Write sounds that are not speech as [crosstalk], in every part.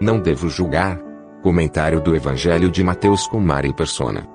Não devo julgar. Comentário do Evangelho de Mateus com Mari Persona.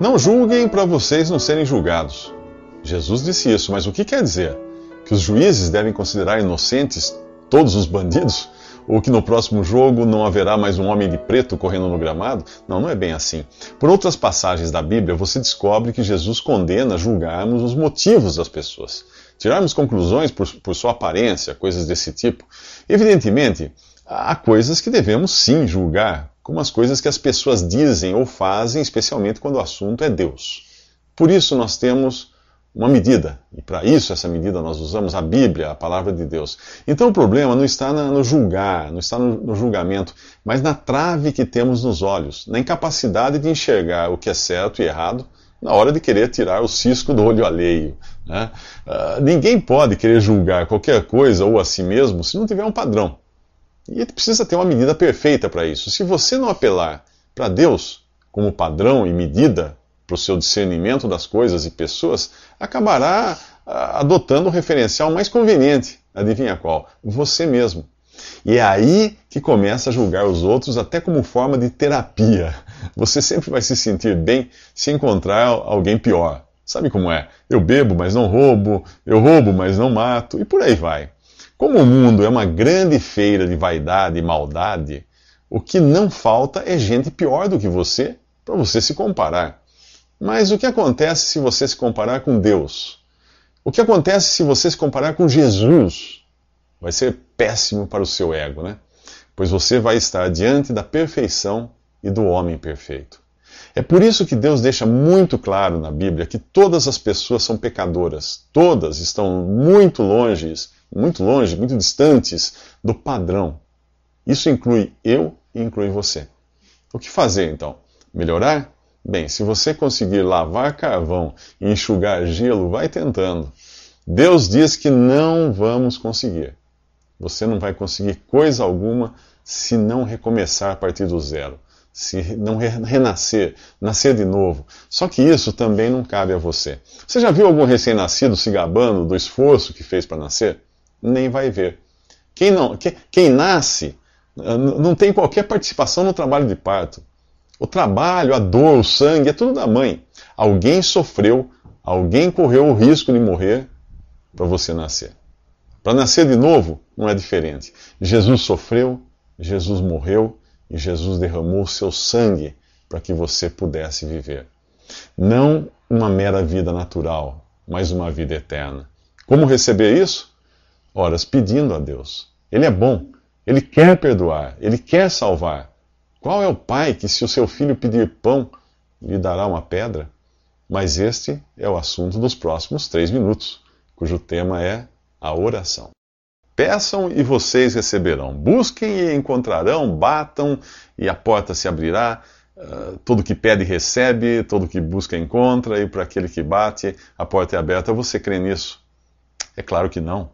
Não julguem para vocês não serem julgados. Jesus disse isso, mas o que quer dizer? Que os juízes devem considerar inocentes todos os bandidos? Ou que no próximo jogo não haverá mais um homem de preto correndo no gramado? Não, não é bem assim. Por outras passagens da Bíblia, você descobre que Jesus condena julgarmos os motivos das pessoas. Tirarmos conclusões por, por sua aparência, coisas desse tipo. Evidentemente, há coisas que devemos sim julgar, como as coisas que as pessoas dizem ou fazem, especialmente quando o assunto é Deus. Por isso nós temos uma medida. E para isso, essa medida, nós usamos a Bíblia, a palavra de Deus. Então o problema não está no julgar, não está no, julgamento, mas na trave que temos nos olhos, na incapacidade de enxergar o que é certo e errado na hora de querer tirar o cisco do olho alheio. Né? Uh, ninguém pode querer julgar qualquer coisa ou a si mesmo se não tiver um padrão. E precisa ter uma medida perfeita para isso. Se você não apelar para Deus como padrão e medida para o seu discernimento das coisas e pessoas, acabará ah, adotando o referencial mais conveniente. Adivinha qual? Você mesmo. E é aí que começa a julgar os outros, até como forma de terapia. Você sempre vai se sentir bem se encontrar alguém pior. Sabe como é? Eu bebo, mas não roubo, eu roubo, mas não mato, e por aí vai. Como o mundo é uma grande feira de vaidade e maldade, o que não falta é gente pior do que você para você se comparar. Mas o que acontece se você se comparar com Deus? O que acontece se você se comparar com Jesus? Vai ser péssimo para o seu ego, né? Pois você vai estar diante da perfeição e do homem perfeito. É por isso que Deus deixa muito claro na Bíblia que todas as pessoas são pecadoras. Todas estão muito longe, muito longe, muito distantes do padrão. Isso inclui eu e inclui você. O que fazer então? Melhorar? Bem, se você conseguir lavar carvão e enxugar gelo, vai tentando. Deus diz que não vamos conseguir. Você não vai conseguir coisa alguma se não recomeçar a partir do zero, se não renascer, nascer de novo. Só que isso também não cabe a você. Você já viu algum recém-nascido se gabando do esforço que fez para nascer? Nem vai ver. Quem, não, quem, quem nasce ah, não tem qualquer participação no trabalho de parto. O trabalho, a dor, o sangue, é tudo da mãe. Alguém sofreu, alguém correu o risco de morrer para você nascer. Para nascer de novo, não é diferente. Jesus sofreu, Jesus morreu e Jesus derramou seu sangue para que você pudesse viver. Não uma mera vida natural, mas uma vida eterna. Como receber isso? Horas pedindo a Deus. Ele é bom, ele quer perdoar, ele quer salvar. Qual é o pai que, se o seu filho pedir pão, lhe dará uma pedra? Mas este é o assunto dos próximos três minutos, cujo tema é a oração. Peçam e vocês receberão. Busquem e encontrarão. Batam e a porta se abrirá. Uh, todo que pede recebe, todo que busca encontra, e para aquele que bate, a porta é aberta. Você crê nisso? É claro que não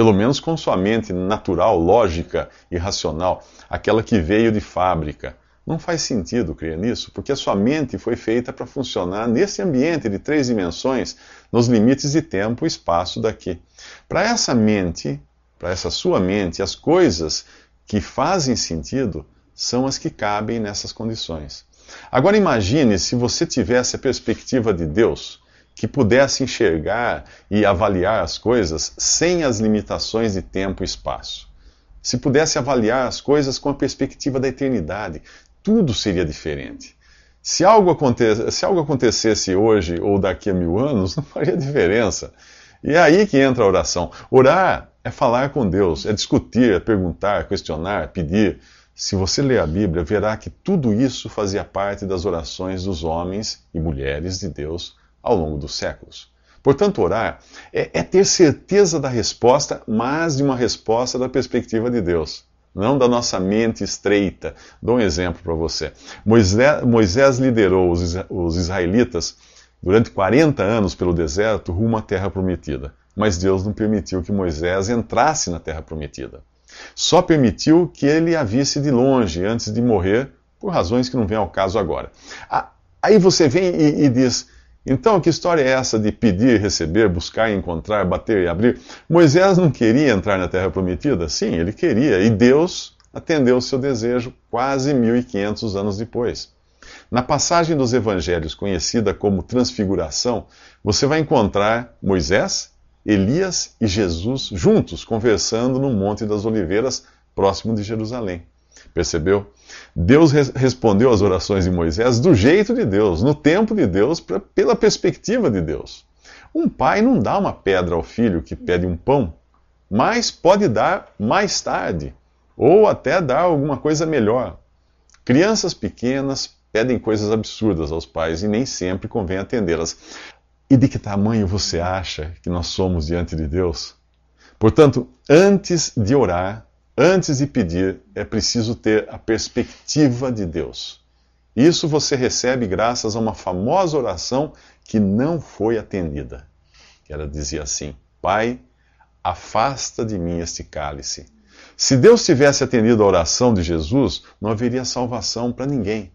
pelo menos com sua mente natural, lógica e racional, aquela que veio de fábrica. Não faz sentido crer nisso, porque a sua mente foi feita para funcionar nesse ambiente de três dimensões, nos limites de tempo e espaço daqui. Para essa mente, para essa sua mente, as coisas que fazem sentido são as que cabem nessas condições. Agora imagine se você tivesse a perspectiva de Deus que pudesse enxergar e avaliar as coisas sem as limitações de tempo e espaço. Se pudesse avaliar as coisas com a perspectiva da eternidade, tudo seria diferente. Se algo, se algo acontecesse hoje ou daqui a mil anos, [laughs] não faria diferença. E é aí que entra a oração. Orar é falar com Deus, é discutir, é perguntar, questionar, pedir. Se você ler a Bíblia, verá que tudo isso fazia parte das orações dos homens e mulheres de Deus ao longo dos séculos. Portanto, orar é, é, ter certeza da resposta, mas de uma resposta da perspectiva de Deus, não da nossa mente estreita. Dou um exemplo para você. Moisés, liderou os israelitas durante 40 anos pelo deserto rumo à terra prometida, mas Deus não permitiu que Moisés entrasse na terra prometida. Só permitiu que ele a visse de longe antes de morrer, por razões que não vêm ao caso agora. Aí você vem e, e diz então, que história é essa de pedir, receber, buscar, encontrar, bater e abrir? Moisés não queria entrar na terra prometida? Sim, ele queria, e Deus atendeu o seu desejo quase 1500 anos depois. Na passagem dos evangelhos conhecida como Transfiguração, você vai encontrar Moisés, Elias e Jesus juntos conversando no Monte das Oliveiras, próximo de Jerusalém. Percebeu? Deus res respondeu às orações de Moisés do jeito de Deus, no tempo de Deus, pra, pela perspectiva de Deus. Um pai não dá uma pedra ao filho que pede um pão, mas pode dar mais tarde, ou até dar alguma coisa melhor. Crianças pequenas pedem coisas absurdas aos pais e nem sempre convém atendê-las. E de que tamanho você acha que nós somos diante de Deus? Portanto, antes de orar, Antes de pedir, é preciso ter a perspectiva de Deus. Isso você recebe graças a uma famosa oração que não foi atendida. Ela dizia assim: Pai, afasta de mim este cálice. Se Deus tivesse atendido a oração de Jesus, não haveria salvação para ninguém.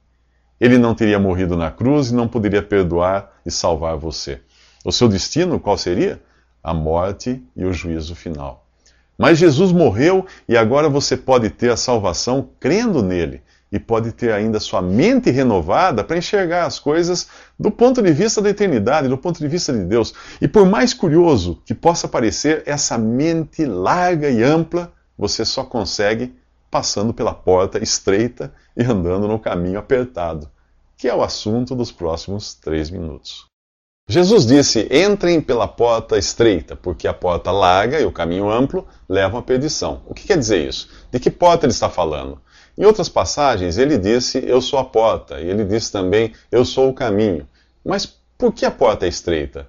Ele não teria morrido na cruz e não poderia perdoar e salvar você. O seu destino qual seria? A morte e o juízo final. Mas Jesus morreu e agora você pode ter a salvação crendo nele e pode ter ainda sua mente renovada para enxergar as coisas do ponto de vista da eternidade, do ponto de vista de Deus. E por mais curioso que possa parecer, essa mente larga e ampla você só consegue passando pela porta estreita e andando no caminho apertado, que é o assunto dos próximos três minutos. Jesus disse: Entrem pela porta estreita, porque a porta larga e o caminho amplo levam à perdição. O que quer dizer isso? De que porta ele está falando? Em outras passagens, ele disse: Eu sou a porta. E ele disse também: Eu sou o caminho. Mas por que a porta é estreita?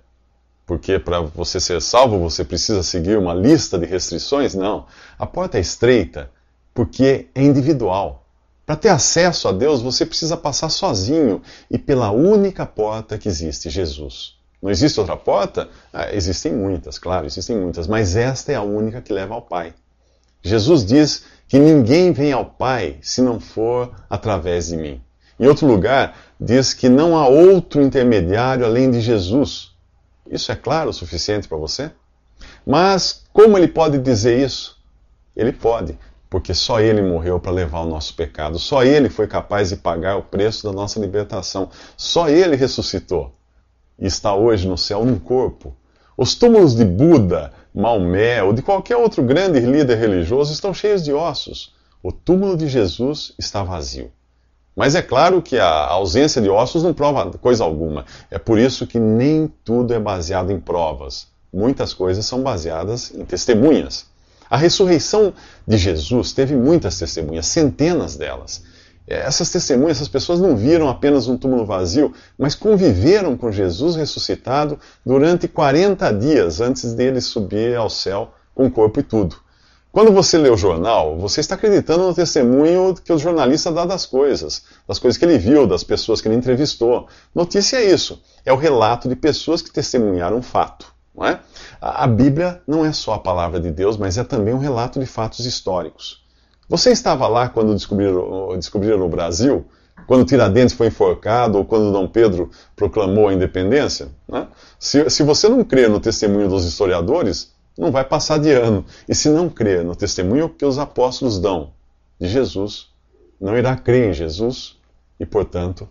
Porque para você ser salvo você precisa seguir uma lista de restrições? Não. A porta é estreita porque é individual. Para ter acesso a Deus, você precisa passar sozinho e pela única porta que existe, Jesus. Não existe outra porta? Ah, existem muitas, claro, existem muitas, mas esta é a única que leva ao Pai. Jesus diz que ninguém vem ao Pai se não for através de mim. Em outro lugar, diz que não há outro intermediário além de Jesus. Isso é claro o suficiente para você? Mas como ele pode dizer isso? Ele pode, porque só Ele morreu para levar o nosso pecado, só Ele foi capaz de pagar o preço da nossa libertação, só Ele ressuscitou e está hoje no céu num corpo. Os túmulos de Buda, Maomé ou de qualquer outro grande líder religioso estão cheios de ossos. O túmulo de Jesus está vazio. Mas é claro que a ausência de ossos não prova coisa alguma. É por isso que nem tudo é baseado em provas. Muitas coisas são baseadas em testemunhas. A ressurreição de Jesus teve muitas testemunhas, centenas delas. Essas testemunhas, essas pessoas não viram apenas um túmulo vazio, mas conviveram com Jesus ressuscitado durante 40 dias antes dele subir ao céu com corpo e tudo. Quando você lê o jornal, você está acreditando no testemunho que o jornalista dá das coisas, das coisas que ele viu, das pessoas que ele entrevistou. Notícia é isso, é o relato de pessoas que testemunharam um fato. Não é? A Bíblia não é só a palavra de Deus, mas é também um relato de fatos históricos. Você estava lá quando descobriram, descobriram o Brasil? Quando Tiradentes foi enforcado ou quando Dom Pedro proclamou a independência? Né? Se, se você não crer no testemunho dos historiadores, não vai passar de ano. E se não crer no testemunho que os apóstolos dão de Jesus, não irá crer em Jesus e, portanto,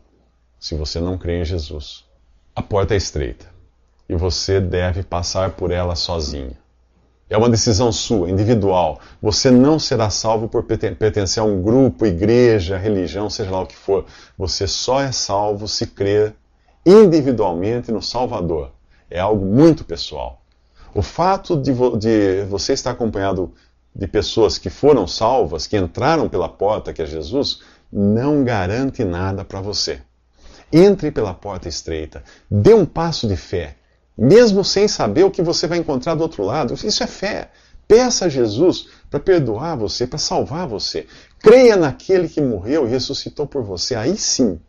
se você não crê em Jesus, a porta é estreita e você deve passar por ela sozinho. É uma decisão sua, individual. Você não será salvo por pertencer a um grupo, igreja, religião, seja lá o que for. Você só é salvo se crer individualmente no Salvador. É algo muito pessoal. O fato de, vo de você estar acompanhado de pessoas que foram salvas, que entraram pela porta que é Jesus, não garante nada para você. Entre pela porta estreita, dê um passo de fé mesmo sem saber o que você vai encontrar do outro lado. Isso é fé. Peça a Jesus para perdoar você, para salvar você. Creia naquele que morreu e ressuscitou por você. Aí sim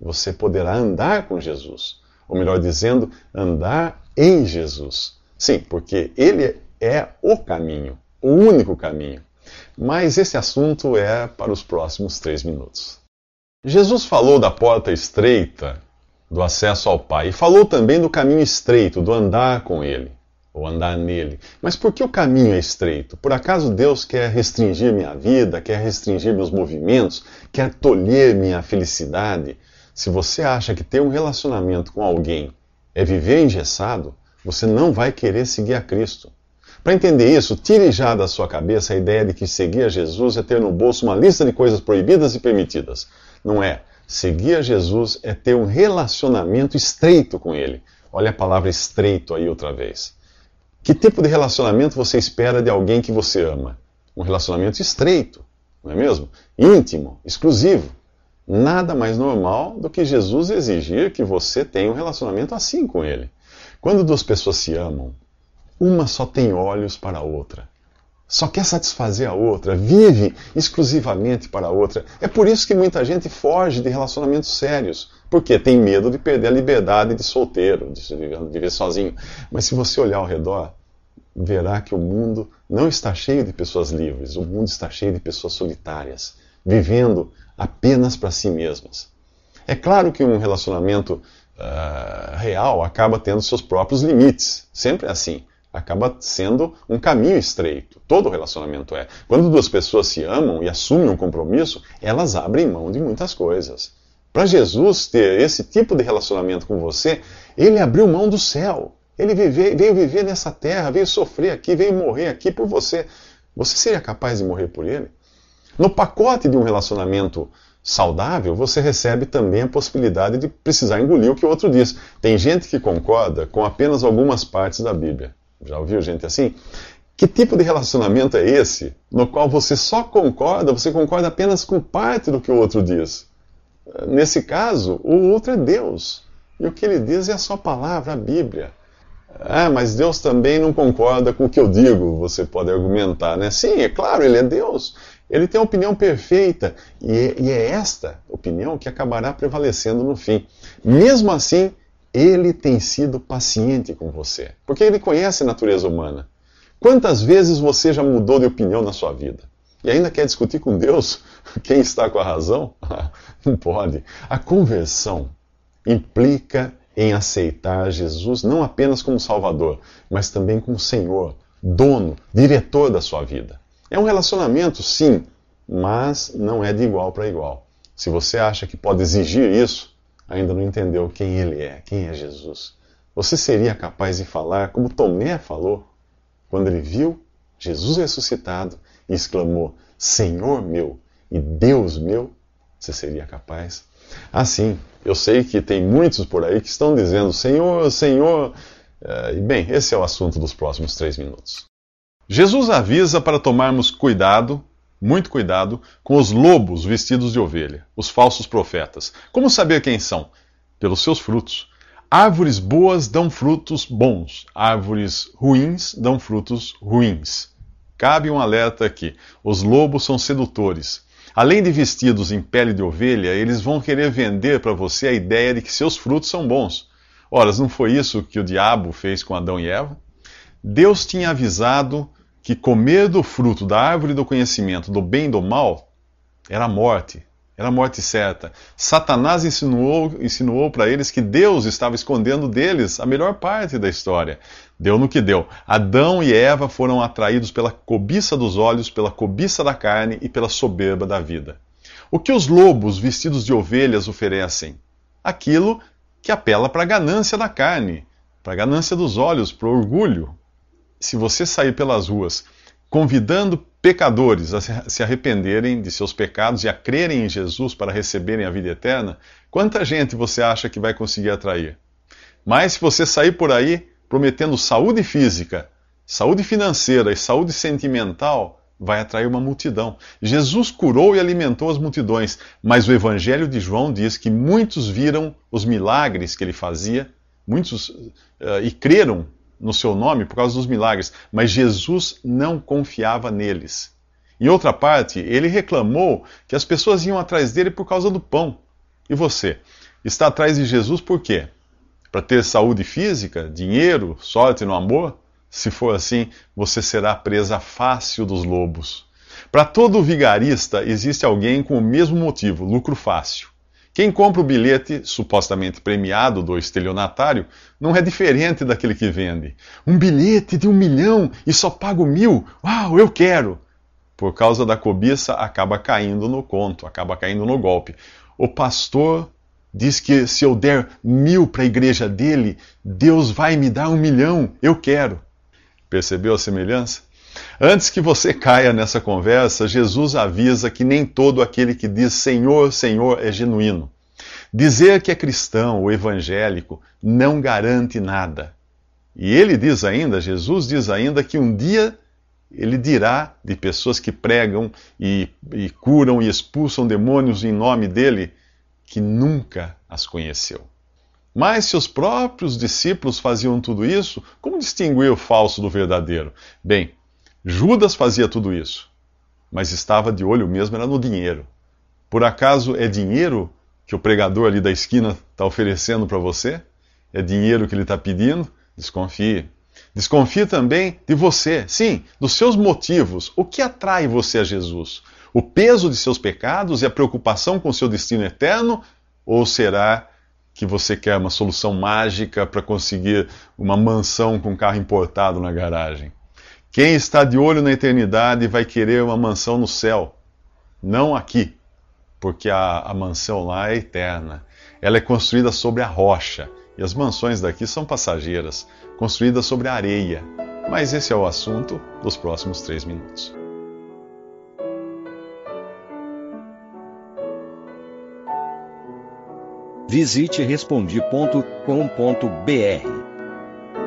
você poderá andar com Jesus. Ou melhor dizendo, andar em Jesus. Sim, porque ele é o caminho, o único caminho. Mas esse assunto é para os próximos três minutos. Jesus falou da porta estreita do acesso ao Pai e falou também do caminho estreito, do andar com Ele, ou andar nele. Mas por que o caminho é estreito? Por acaso Deus quer restringir minha vida, quer restringir meus movimentos, quer tolher minha felicidade? Se você acha que ter um relacionamento com alguém é viver engessado, você não vai querer seguir a Cristo. Para entender isso, tire já da sua cabeça a ideia de que seguir a Jesus é ter no bolso uma lista de coisas proibidas e permitidas. Não é. Seguir a Jesus é ter um relacionamento estreito com Ele. Olha a palavra estreito aí outra vez. Que tipo de relacionamento você espera de alguém que você ama? Um relacionamento estreito, não é mesmo? Íntimo, exclusivo. Nada mais normal do que Jesus exigir que você tenha um relacionamento assim com Ele. Quando duas pessoas se amam, uma só tem olhos para a outra. Só quer satisfazer a outra, vive exclusivamente para a outra. É por isso que muita gente foge de relacionamentos sérios. Porque tem medo de perder a liberdade de solteiro, de viver sozinho. Mas se você olhar ao redor, verá que o mundo não está cheio de pessoas livres. O mundo está cheio de pessoas solitárias, vivendo apenas para si mesmas. É claro que um relacionamento uh, real acaba tendo seus próprios limites. Sempre é assim acaba sendo um caminho estreito. Todo relacionamento é. Quando duas pessoas se amam e assumem um compromisso, elas abrem mão de muitas coisas. Para Jesus ter esse tipo de relacionamento com você, ele abriu mão do céu. Ele veio, viver nessa terra, veio sofrer aqui, veio morrer aqui por você. Você seria capaz de morrer por ele? No pacote de um relacionamento saudável, você recebe também a possibilidade de precisar engolir o que o outro diz. Tem gente que concorda com apenas algumas partes da Bíblia. Já ouviu gente assim? Que tipo de relacionamento é esse no qual você só concorda, você concorda apenas com parte do que o outro diz? Nesse caso, o outro é Deus. E o que ele diz é a sua palavra, a Bíblia. Ah, mas Deus também não concorda com o que eu digo, você pode argumentar, né? Sim, é claro, ele é Deus. Ele tem a opinião perfeita. E é, e é esta opinião que acabará prevalecendo no fim. Mesmo assim, ele tem sido paciente com você, porque ele conhece a natureza humana. Quantas vezes você já mudou de opinião na sua vida? E ainda quer discutir com Deus [laughs] quem está com a razão? [laughs] Não pode. A conversão implica em aceitar Jesus não apenas como Salvador, mas também como Senhor, dono, diretor da sua vida. É um relacionamento, sim, mas não é de igual para igual. Se você acha que pode exigir isso, ainda não entendeu quem ele é, quem é Jesus. Você seria capaz de falar como Tomé falou quando ele viu Jesus ressuscitado e exclamou: Senhor meu e Deus meu? Você seria capaz? Assim, eu sei que tem muitos por aí que estão dizendo: Senhor, Senhor. Eh, e bem, esse é o assunto dos próximos três minutos. Jesus avisa para tomarmos cuidado muito cuidado com os lobos vestidos de ovelha, os falsos profetas. Como saber quem são? Pelos seus frutos. Árvores boas dão frutos bons, árvores ruins dão frutos ruins. Cabe um alerta aqui: os lobos são sedutores. Além de vestidos em pele de ovelha, eles vão querer vender para você a ideia de que seus frutos são bons. Ora, não foi isso que o diabo fez com Adão e Eva? Deus tinha avisado que comer do fruto da árvore do conhecimento do bem e do mal era morte, era morte certa. Satanás insinuou, insinuou para eles que Deus estava escondendo deles a melhor parte da história. Deu no que deu. Adão e Eva foram atraídos pela cobiça dos olhos, pela cobiça da carne e pela soberba da vida. O que os lobos vestidos de ovelhas oferecem? Aquilo que apela para a ganância da carne, para a ganância dos olhos, para o orgulho, se você sair pelas ruas convidando pecadores a se arrependerem de seus pecados e a crerem em Jesus para receberem a vida eterna, quanta gente você acha que vai conseguir atrair? Mas se você sair por aí prometendo saúde física, saúde financeira e saúde sentimental, vai atrair uma multidão. Jesus curou e alimentou as multidões, mas o Evangelho de João diz que muitos viram os milagres que ele fazia, muitos uh, e creram no seu nome por causa dos milagres, mas Jesus não confiava neles. Em outra parte, ele reclamou que as pessoas iam atrás dele por causa do pão. E você? Está atrás de Jesus por quê? Para ter saúde física, dinheiro, sorte no amor? Se for assim, você será presa fácil dos lobos. Para todo vigarista, existe alguém com o mesmo motivo, lucro fácil. Quem compra o bilhete supostamente premiado do estelionatário não é diferente daquele que vende. Um bilhete de um milhão e só pago mil? Uau, eu quero! Por causa da cobiça, acaba caindo no conto, acaba caindo no golpe. O pastor diz que se eu der mil para a igreja dele, Deus vai me dar um milhão. Eu quero. Percebeu a semelhança? Antes que você caia nessa conversa, Jesus avisa que nem todo aquele que diz Senhor, Senhor é genuíno. Dizer que é cristão ou evangélico não garante nada. E ele diz ainda, Jesus diz ainda, que um dia ele dirá de pessoas que pregam e, e curam e expulsam demônios em nome dele que nunca as conheceu. Mas se os próprios discípulos faziam tudo isso, como distinguir o falso do verdadeiro? Bem, Judas fazia tudo isso, mas estava de olho mesmo era no dinheiro. Por acaso é dinheiro que o pregador ali da esquina está oferecendo para você? É dinheiro que ele está pedindo? Desconfie. Desconfie também de você, sim, dos seus motivos. O que atrai você a Jesus? O peso de seus pecados e a preocupação com seu destino eterno? Ou será que você quer uma solução mágica para conseguir uma mansão com carro importado na garagem? Quem está de olho na eternidade vai querer uma mansão no céu, não aqui, porque a, a mansão lá é eterna. Ela é construída sobre a rocha e as mansões daqui são passageiras, construídas sobre a areia. Mas esse é o assunto dos próximos três minutos. Visite respondi.com.br